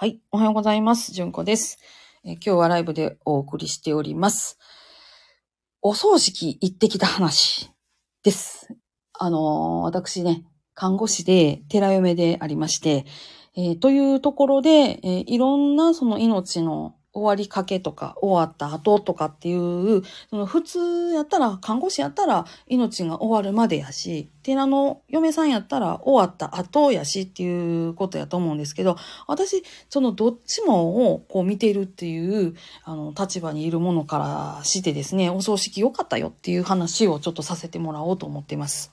はい。おはようございます。じゅんこです、えー今日はライブでお送りしております。お葬式行ってきた話です。あのー私ね、看護師で寺嫁でありまして、えーというところで、えいろんなその命の終わりかけとか終わった後とかっていう、その普通やったら、看護師やったら命が終わるまでやし、寺の嫁さんやったら終わった後やしっていうことやと思うんですけど、私、そのどっちもをこう見ているっていう、あの、立場にいるものからしてですね、お葬式良かったよっていう話をちょっとさせてもらおうと思っています。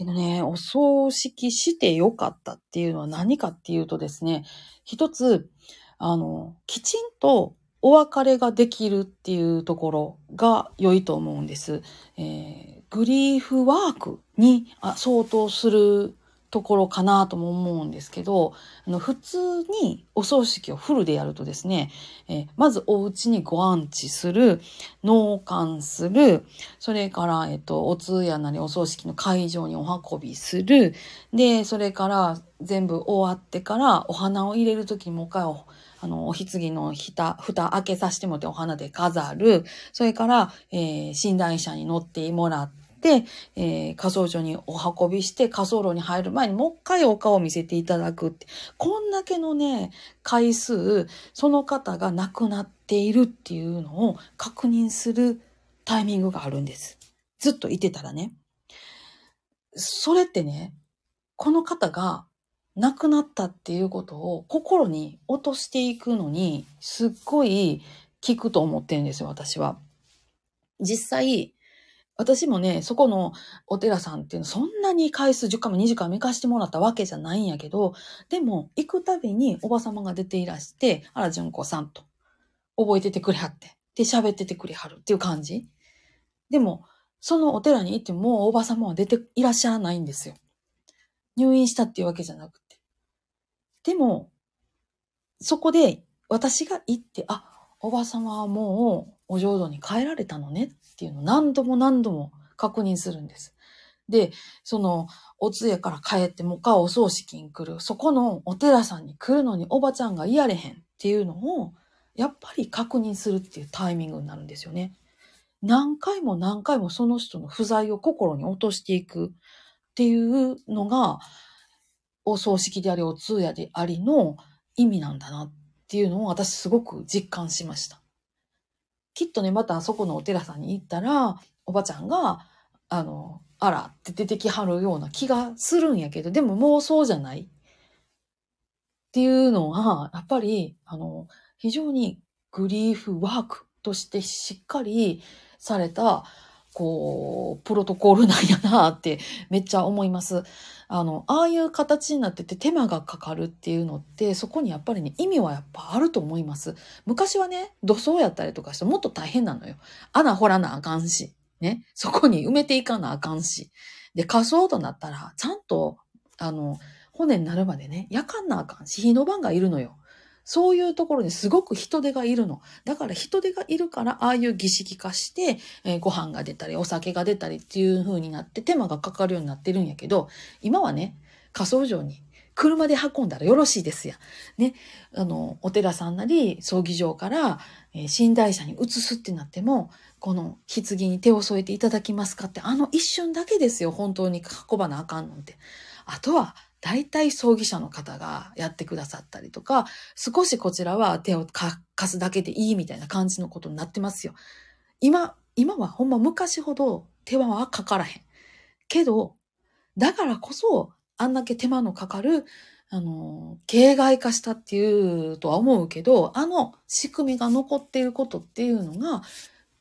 けどね、お葬式して良かったっていうのは何かっていうとですね、一つ、あの、きちんとお別れができるっていうところが良いと思うんです。えーグリーフワークに相当するところかなとも思うんですけど、あの普通にお葬式をフルでやるとですね、えーまずお家にご安置する、納棺する、それから、えっと、お通夜なりお葬式の会場にお運びする、で、それから全部終わってからお花を入れるときにもう一回おあの、お棺の蓋、蓋開けさせてもってお花で飾る。それから、えー寝台車に乗ってもらって、えー火葬場にお運びして、火葬炉に入る前にもう一回お顔を見せていただくって。こんだけのね、回数、その方が亡くなっているっていうのを確認するタイミングがあるんです。ずっといてたらね。それってね、この方が亡くなったっていうことを心に落としていくのに、すっごい効くと思ってるんですよ、私は。実際、私もね、そこのお寺さんっていうのそんなに回数10回も20回も行かしてもらったわけじゃないんやけど、でも行くたびにおば様が出ていらして、あら、純子さんと覚えててくれはって、で喋っててくれはるっていう感じ。でも、そのお寺に行ってもおば様は出ていらっしゃらないんですよ。入院したっていうわけじゃなくて。でも、そこで私が行って、あ、おば様はもうお浄土に帰られたのねっていうのを何度も何度も確認するんです。で、その、お通夜から帰ってもう一回お葬式に来る、そこのお寺さんに来るのにおばちゃんがいやれへんっていうのを、やっぱり確認するっていうタイミングになるんですよね。何回も何回もその人の不在を心に落としていくっていうのが、お葬式であり、お通夜でありの意味なんだなっていうのを私すごく実感しました。きっとね、またあそこのお寺さんに行ったら、おばちゃんが、あの、あらって出てきはるような気がするんやけど、でももうそうじゃない。っていうのは、やっぱり、あの、非常にグリーフワークとしてしっかりされた、こう、プロトコールなんやなってめっちゃ思います。あの、ああいう形になってて手間がかかるっていうのって、そこにやっぱりね、意味はやっぱあると思います。昔はね、土葬やったりとかしてもっと大変なのよ。穴掘らなあかんし、ね、そこに埋めていかなあかんし。で、火葬となったら、ちゃんと、あの、骨になるまでね、焼かんなあかんし、火の番がいるのよ。そういうところにすごく人手がいるの。だから人手がいるから、ああいう儀式化して、えーご飯が出たり、お酒が出たりっていう風になって手間がかかるようになってるんやけど、今はね、火葬場に車で運んだらよろしいですや。ね、あの、お寺さんなり、葬儀場から、えー寝台車に移すってなっても、この棺に手を添えていただきますかって、あの一瞬だけですよ、本当に運ばなあかんのって。あとは、大体葬儀社の方がやってくださったりとか、少しこちらは手を貸すだけでいいみたいな感じのことになってますよ。今、今はほんま昔ほど手間はかからへん。けど、だからこそ、あんだけ手間のかかる、あの、形骸化したっていうとは思うけど、あの仕組みが残っていることっていうのが、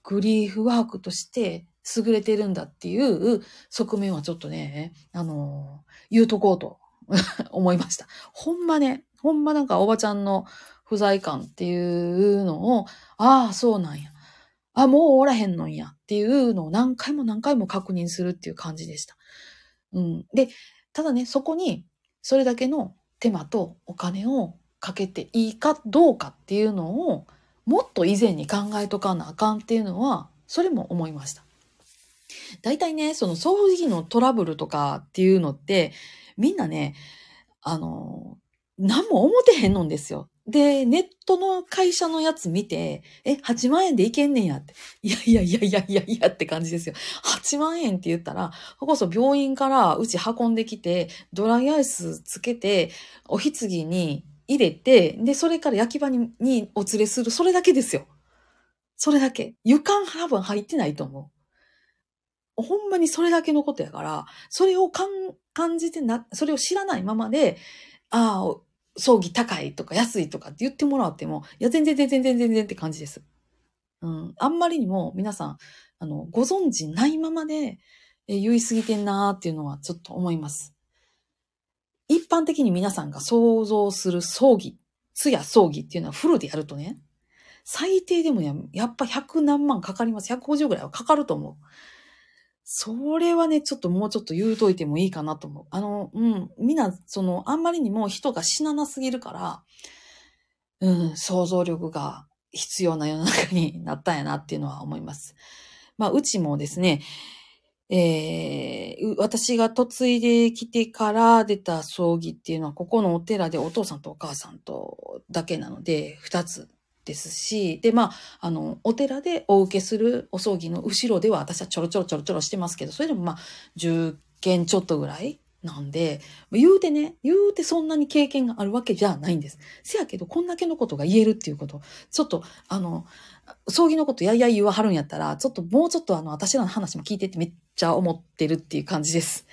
グリーフワークとして優れてるんだっていう側面はちょっとね、あの、言うとこうと 思いました。ほんまね、ほんまなんかおばちゃんの不在感っていうのを、ああ、そうなんや。あ、もうおらへんのんやっていうのを何回も何回も確認するっていう感じでした。うん。で、ただね、そこにそれだけの手間とお金をかけていいかどうかっていうのをもっと以前に考えとかなあかんっていうのは、それも思いました。大体ね、その葬儀のトラブルとかっていうのって、みんなね、あの、何も思ってへんのんですよ。で、ネットの会社のやつ見て、え、8万円でいけんねんやって。いやいやいやいやいやいやって感じですよ。8万円って言ったら、ここそ病院からうち運んできて、ドライアイスつけて、おひつぎに入れて、で、それから焼き場ににお連れする。それだけですよ。それだけ。床多分入ってないと思う。ほんまにそれだけのことやから、それを感じてな、それを知らないままで、ああ、葬儀高いとか安いとかって言ってもらっても、いや、全然全然全然全然って感じです。うん。あんまりにも皆さん、あの、ご存知ないままで、え言い過ぎてんなーっていうのはちょっと思います。一般的に皆さんが想像する葬儀、通夜葬儀っていうのはフルでやるとね、最低でもややっぱ100何万かかります。150ぐらいはかかると思う。それはね、ちょっともうちょっと言うといてもいいかなと思う。あの、うん、みんな、その、あんまりにも人が死ななすぎるから、うん、想像力が必要な世の中になったんやなっていうのは思います。まあ、うちもですね、えー、私が嫁いできてから出た葬儀っていうのは、ここのお寺でお父さんとお母さんとだけなので、二つですし、で、まあ、あの、お寺でお受けするお葬儀の後ろでは私はちょろちょろちょろちょろしてますけど、それでもまあ、10件ちょっとぐらいなんで、言うてね、言うてそんなに経験があるわけじゃないんです。せやけど、こんだけのことが言えるっていうこと、ちょっと、あの、葬儀のことやいや言わはるんやったら、ちょっともうちょっとあの、私らの話も聞いてってめっちゃ思ってるっていう感じです。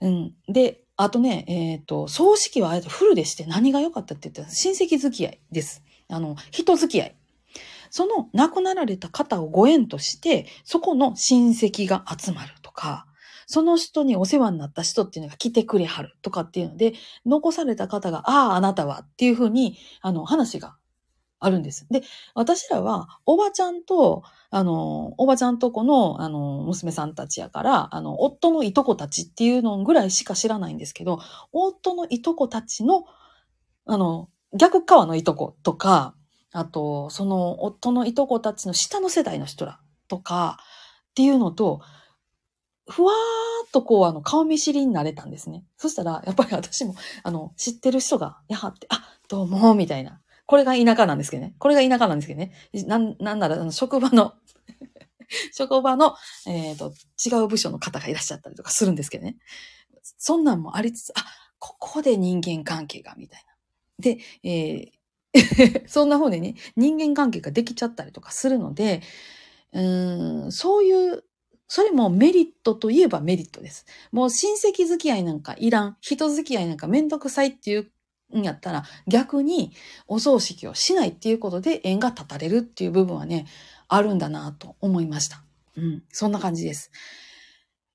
うん。で、あとね、えっ、ー、と、葬式はあえてフルでして何が良かったって言ったら親戚付き合いです。あの、人付き合い。その亡くなられた方をご縁として、そこの親戚が集まるとか、その人にお世話になった人っていうのが来てくれはるとかっていうので、残された方が、ああ、あなたはっていうふうに、あの、話があるんです。で、私らは、おばちゃんと、あの、おばちゃんとこの、あの、娘さんたちやから、あの、夫のいとこたちっていうのぐらいしか知らないんですけど、夫のいとこたちの、あの、逆側のいとことか、あと、その夫のいとこたちの下の世代の人らとかっていうのと、ふわーっとこう、あの、顔見知りになれたんですね。そしたら、やっぱり私も、あの、知ってる人が、やはって、あ、どうも、みたいな。これが田舎なんですけどね。これが田舎なんですけどね。なん、なんなら、あの、職場の 職場の、えっ、ー、と、違う部署の方がいらっしゃったりとかするんですけどね。そんなんもありつつ、あ、ここで人間関係が、みたいな。で、えー、そんな方でね、人間関係ができちゃったりとかするので、うんそういう、それもメリットといえばメリットです。もう親戚付き合いなんかいらん、人付き合いなんかめんどくさいっていうんやったら、逆にお葬式をしないっていうことで縁が立たれるっていう部分はね、あるんだなと思いました。うん、そんな感じです。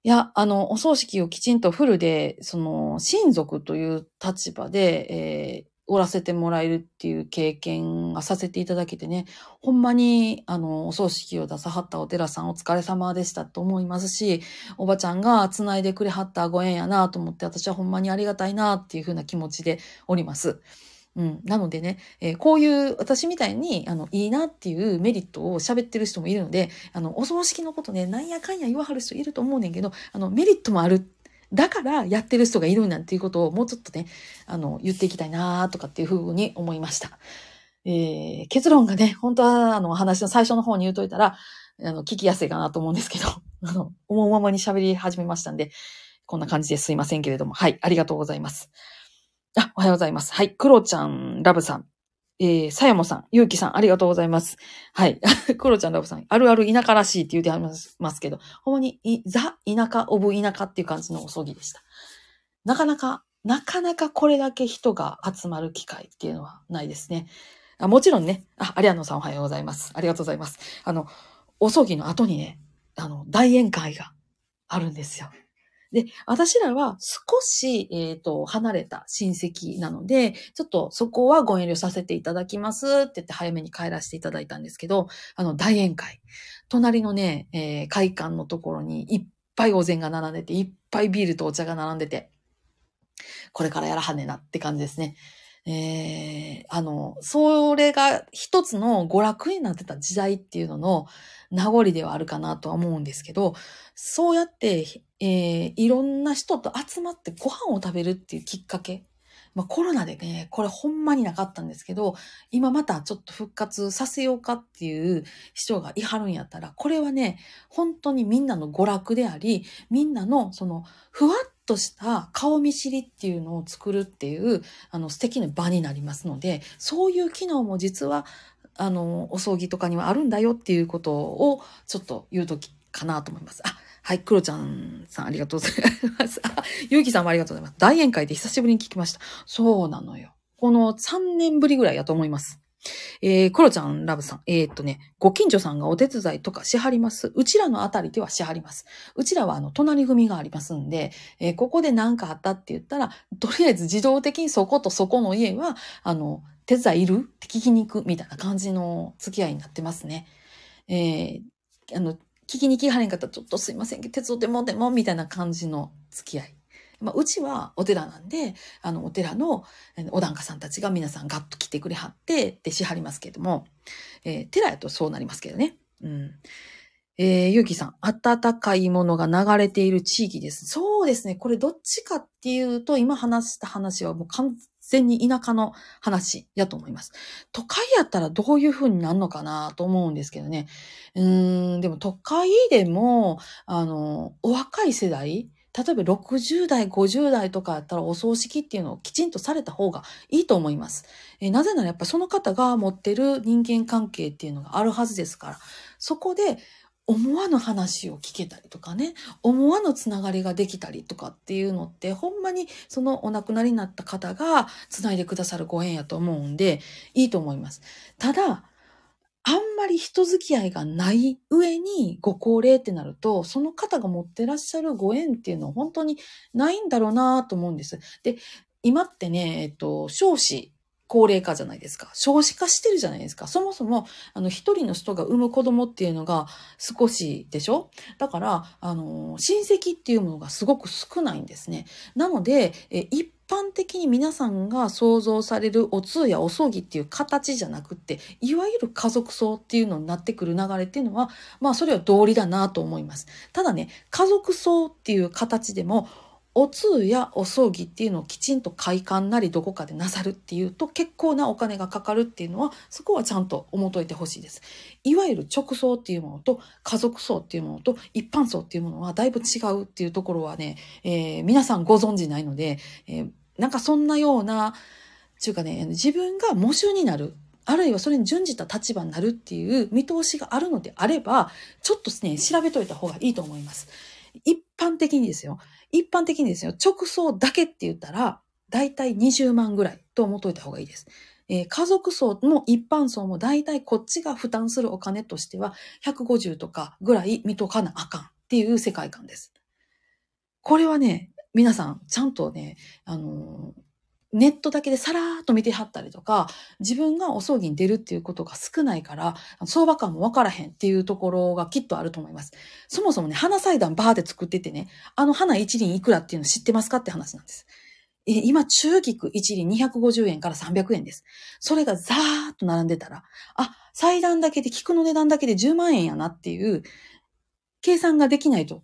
いや、あの、お葬式をきちんとフルで、その、親族という立場で、えー、おらせてもらえるっていう経験がさせていただけてね、ほんまに、あの、お葬式を出さはったお寺さんお疲れ様でしたと思いますし、おばちゃんが繋いでくれはったご縁やなと思って、私はほんまにありがたいなっていうふうな気持ちでおります。うん。なのでね、えー、こういう私みたいに、あの、いいなっていうメリットを喋ってる人もいるので、あの、お葬式のことね、なんやかんや言わはる人いると思うねんけど、あの、メリットもある。だからやってる人がいるなんていうことをもうちょっとね、あの、言っていきたいなとかっていうふうに思いました。えー、結論がね、本当は、あの、話の最初の方に言うといたら、あの、聞きやすいかなと思うんですけど、あの、思うままに喋り始めましたんで、こんな感じですいませんけれども、はい、ありがとうございます。あ、おはようございます。はい。クロちゃん、ラブさん。えー、さやもさん、ゆうきさん、ありがとうございます。はい。クロちゃん、ラブさん、あるある田舎らしいって言うてありますけど、ほんまに、ザ、田舎、オブ田舎っていう感じのお葬儀でした。なかなか、なかなかこれだけ人が集まる機会っていうのはないですね。あもちろんね、あ、アリアノさんおはようございます。ありがとうございます。あの、お葬儀の後にね、あの、大宴会があるんですよ。で、私らは少し、えっ、ー、と、離れた親戚なので、ちょっとそこはご遠慮させていただきますって言って早めに帰らせていただいたんですけど、あの、大宴会。隣のね、えー、会館のところにいっぱいお膳が並んでて、いっぱいビールとお茶が並んでて、これからやらはねなって感じですね。えー、あの、それが一つの娯楽になってた時代っていうのの名残ではあるかなとは思うんですけど、そうやって、えー、いろんな人と集まってご飯を食べるっていうきっかけ。まあコロナでね、これほんまになかったんですけど、今またちょっと復活させようかっていう人がいはるんやったら、これはね、本当にみんなの娯楽であり、みんなのそのふわっとした顔見知りっていうのを作るっていう、あの素敵な場になりますので、そういう機能も実は、あの、お葬儀とかにはあるんだよっていうことをちょっと言うときかなと思います。あ、はい、クロちゃんさんありがとうございます。あ、ゆうきさんもありがとうございます。大宴会で久しぶりに聞きました。そうなのよ。この3年ぶりぐらいやと思います。えー、クロちゃんラブさん。えー、っとね、ご近所さんがお手伝いとかしはります。うちらのあたりではしはります。うちらはあの、隣組がありますんで、えー、ここで何かあったって言ったら、とりあえず自動的にそことそこの家は、あの、手伝いいるって聞きに行くみたいな感じの付き合いになってますね。えー、あの、聞きに来はれんかったら、ちょっとすいません、手伝ってもでも、みたいな感じの付き合い。まあ、うちはお寺なんで、あの、お寺のお檀家さんたちが皆さんガッと来てくれはって、ってしはりますけれども、えー、寺やとそうなりますけどね。うん。えー、ゆうきさん、暖かいものが流れている地域です。そうですね。これどっちかっていうと、今話した話はもう完全に田舎の話やと思います。都会やったらどういう風になるのかなと思うんですけどね。うーん、でも都会でも、あの、お若い世代、例えば60代、50代とかやったらお葬式っていうのをきちんとされた方がいいと思います。えなぜならやっぱその方が持ってる人間関係っていうのがあるはずですから、そこで思わぬ話を聞けたりとかね、思わぬつながりができたりとかっていうのって、ほんまにそのお亡くなりになった方がつないでくださるご縁やと思うんで、いいと思います。ただ、あんまり人付き合いがない上にご高齢ってなると、その方が持ってらっしゃるご縁っていうのは本当にないんだろうなと思うんです。で、今ってね、えっと、少子高齢化じゃないですか。少子化してるじゃないですか。そもそも、あの、一人の人が産む子供っていうのが少しでしょ？だから、あの、親戚っていうものがすごく少ないんですね。なので、え一般的に皆さんが想像されるお通やお葬儀っていう形じゃなくって、いわゆる家族葬っていうのになってくる流れっていうのは、まあそれは道理だなと思います。ただね、家族葬っていう形でも、お通やお葬儀っていうのをきちんと会館なりどこかでなさるっていうと結構なお金がかかるっていうのはそこはちゃんと思っといてほしいです。いわゆる直葬っていうものと家族葬っていうものと一般葬っていうものはだいぶ違うっていうところはね、えー、皆さんご存知ないので、えー、なんかそんなような、ちゅうかね、自分が喪主になるあるいはそれに準じた立場になるっていう見通しがあるのであれば、ちょっとね、調べといた方がいいと思います。一般的にですよ。一般的にですよ。直送だけって言ったら、だいたい20万ぐらいと思っといた方がいいです。えー、家族層も一般層もだいたいこっちが負担するお金としては150とかぐらい見とかなあかんっていう世界観です。これはね、皆さんちゃんとね、あのーネットだけでさらーっと見てはったりとか、自分がお葬儀に出るっていうことが少ないから、相場感もわからへんっていうところがきっとあると思います。そもそもね、花祭壇バーで作っててね、あの花一輪いくらっていうの知ってますかって話なんです。え今、中菊一輪250円から300円です。それがザーッと並んでたら、あ、祭壇だけで、菊の値段だけで10万円やなっていう、計算ができないと、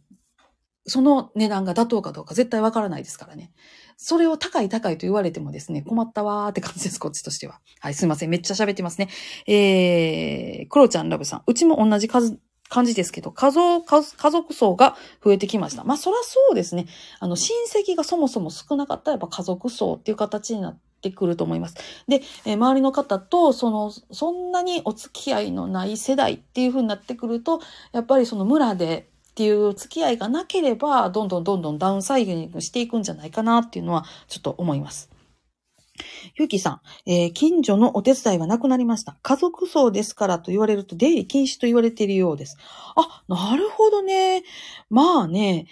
その値段が妥当かどうか絶対わからないですからね。それを高い高いと言われてもですね、困ったわーって感じです、こっちとしては。はい、すいません。めっちゃ喋ってますね。えー、クロちゃんラブさん。うちも同じ数、感じですけど、家族、家族層が増えてきました。まあ、そらそうですね。あの、親戚がそもそも少なかったらやっぱ家族層っていう形になってくると思います。で、えー、周りの方と、その、そんなにお付き合いのない世代っていう風になってくると、やっぱりその村でっていう付き合いがなければ、どんどんどんどんダウンサイングしていくんじゃないかなっていうのは、ちょっと思います。ゆうきさん、えー、近所のお手伝いはなくなりました。家族葬ですからと言われると出入り禁止と言われているようです。あ、なるほどね。まあね。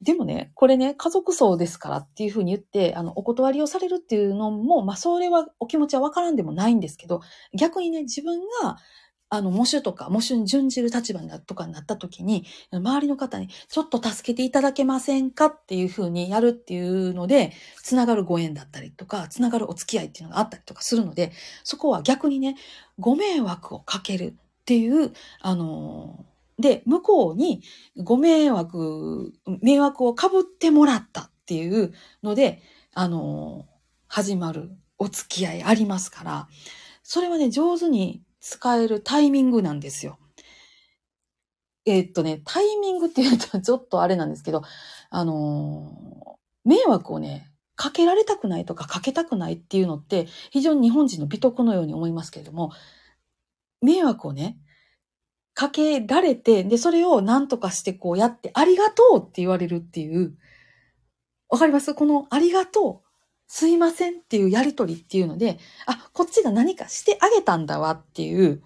でもね、これね、家族葬ですからっていうふうに言って、あの、お断りをされるっていうのも、まあ、それは、お気持ちはわからんでもないんですけど、逆にね、自分が、あの、模試とか、模試に準じる立場とかになった時に、周りの方にちょっと助けていただけませんか？っていうふうにやるっていうので、つながるご縁だったりとか、つながるお付き合いっていうのがあったりとかするので、そこは逆にね、ご迷惑をかけるっていう、あので、向こうにご迷惑、迷惑をかぶってもらったっていうので、あの始まるお付き合いありますから、それはね、上手に使えるタイミングなんですよ。えー、っとね、タイミングって言うとちょっとあれなんですけど、あのー、迷惑をね、かけられたくないとかかけたくないっていうのって非常に日本人の美徳のように思いますけれども、迷惑をね、かけられて、で、それを何とかしてこうやって、ありがとうって言われるっていう、わかります？このありがとう、すいませんっていうやりとりっていうので、あ、こっちが何かしてあげたんだわっていう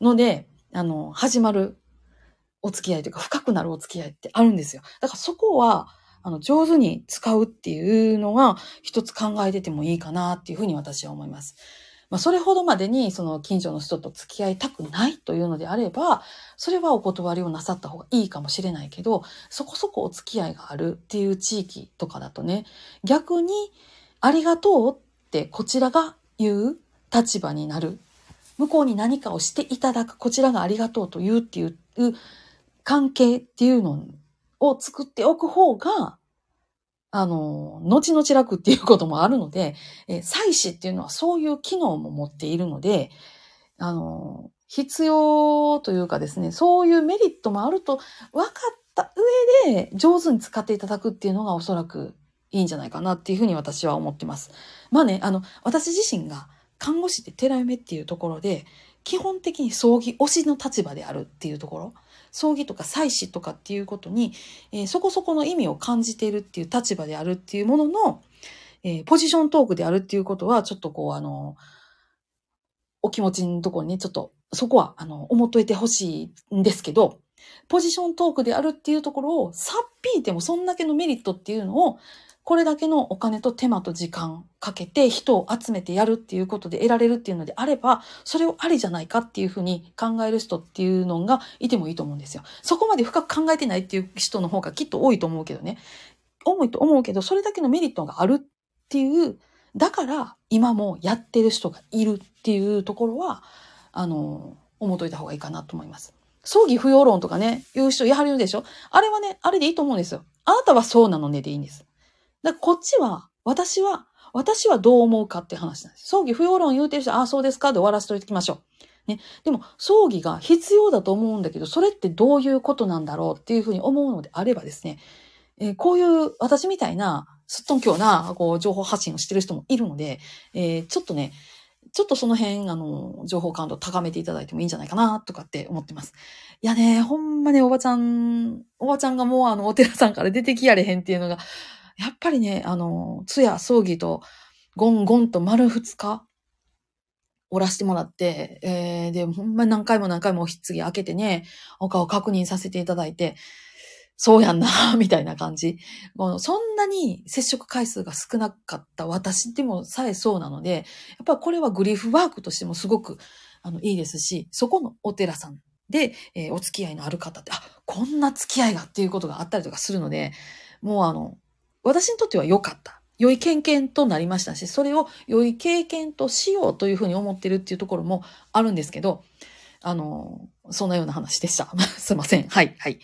ので、あの、始まるお付き合いというか、深くなるお付き合いってあるんですよ。だからそこは、あの、上手に使うっていうのは、一つ考えててもいいかなっていうふうに私は思います。まあ、それほどまでに、その近所の人と付き合いたくないというのであれば、それはお断りをなさった方がいいかもしれないけど、そこそこお付き合いがあるっていう地域とかだとね、逆に、ありがとうってこちらが言う立場になる。向こうに何かをしていただく、こちらがありがとうと言うっていう関係っていうのを作っておく方が、あの、後々楽っていうこともあるので、え祭祀っていうのはそういう機能も持っているので、あの、必要というかですね、そういうメリットもあると分かった上で上手に使っていただくっていうのがおそらくいいんじゃないかなっていうふうに私は思ってます。まあね、あの、私自身が看護師で寺嫁っていうところで、基本的に葬儀推しの立場であるっていうところ。葬儀とか祭祀とかっていうことに、えー、そこそこの意味を感じているっていう立場であるっていうものの、えー、ポジショントークであるっていうことは、ちょっとこう、あの、お気持ちのところにね、ちょっと、そこは、あの、思っといてほしいんですけど、ポジショントークであるっていうところを、さっぴいてもそんだけのメリットっていうのを、これだけのお金と手間と時間かけて人を集めてやるっていうことで得られるっていうのであれば、それをありじゃないかっていうふうに考える人っていうのがいてもいいと思うんですよ。そこまで深く考えてないっていう人の方がきっと多いと思うけどね。重いと思うけど、それだけのメリットがあるっていう、だから今もやってる人がいるっていうところは、あの、思っといた方がいいかなと思います。葬儀不要論とかね、言う人やはりいるでしょあれはね、あれでいいと思うんですよ。あなたはそうなのねでいいんです。だからこっちは、私は、私はどう思うかって話なんです。葬儀不要論言うてる人、ああ、そうですかで終わらせといてきましょう。ね。でも、葬儀が必要だと思うんだけど、それってどういうことなんだろうっていうふうに思うのであればですね、えー、こういう私みたいな、すっとんきょうな、こう、情報発信をしてる人もいるので、えー、ちょっとね、ちょっとその辺、あの、情報感度高めていただいてもいいんじゃないかな、とかって思ってます。いやね、ほんまね、おばちゃん、おばちゃんがもうあの、お寺さんから出てきやれへんっていうのが、やっぱりね、あの、通夜、葬儀と、ゴンゴンと丸二日、おらしてもらって、えー、で、ほんまに何回も何回もお棺開けてね、お顔確認させていただいて、そうやんな、みたいな感じ。もうそんなに接触回数が少なかった私でもさえそうなので、やっぱこれはグリーフワークとしてもすごくあのいいですし、そこのお寺さんで、えー、お付き合いのある方って、あ、こんな付き合いがっていうことがあったりとかするので、もうあの、私にとっては良かった。良い経験となりましたし、それを良い経験としようというふうに思ってるっていうところもあるんですけど、あの、そんなような話でした。すいません。はい、はい。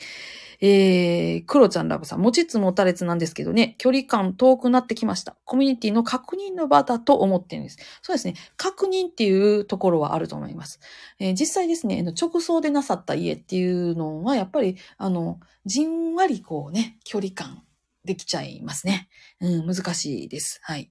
えー、クロちゃんラブさん、持ちつ持たれつなんですけどね、距離感遠くなってきました。コミュニティの確認の場だと思ってるんです。そうですね。確認っていうところはあると思います。えー、実際ですね、直送でなさった家っていうのは、やっぱり、あの、じんわりこうね、距離感できちゃいますね。うん、難しいです。はい。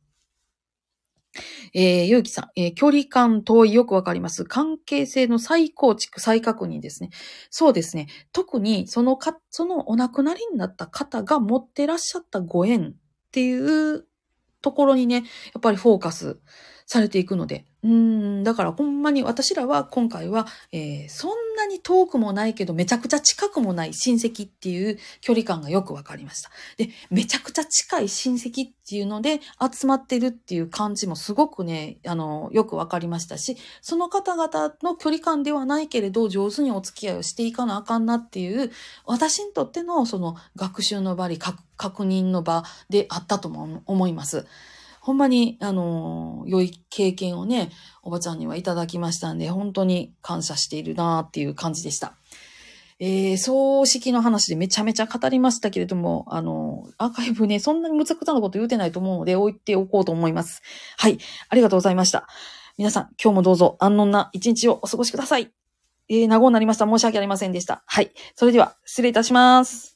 えー、ゆうきさん、えー、距離感遠いよくわかります。関係性の再構築、再確認ですね。そうですね。特に、そのか、そのお亡くなりになった方が持ってらっしゃったご縁っていうところにね、やっぱりフォーカスされていくので、うん、だからほんまに私らは今回は、えー、そんなに遠くもないけどめちゃくちゃ近くもない親戚っていう距離感がよくわかりました。で、めちゃくちゃ近い親戚っていうので集まってるっていう感じもすごくね、あの、よくわかりましたし、その方々の距離感ではないけれど上手にお付き合いをしていかなあかんなっていう、私にとってのその学習の場に確認の場であったとも思います。ほんまに、あの、良い経験をね、おばちゃんにはいただきましたんで、本当に感謝しているなっていう感じでした。えー、葬式の話でめちゃめちゃ語りましたけれども、あの、アーカイブね、そんなにむちゃくちゃなこと言うてないと思うので置いておこうと思います。はい。ありがとうございました。皆さん、今日もどうぞ安穏な一日をお過ごしください。えー、長になりました。申し訳ありませんでした。はい。それでは、失礼いたします。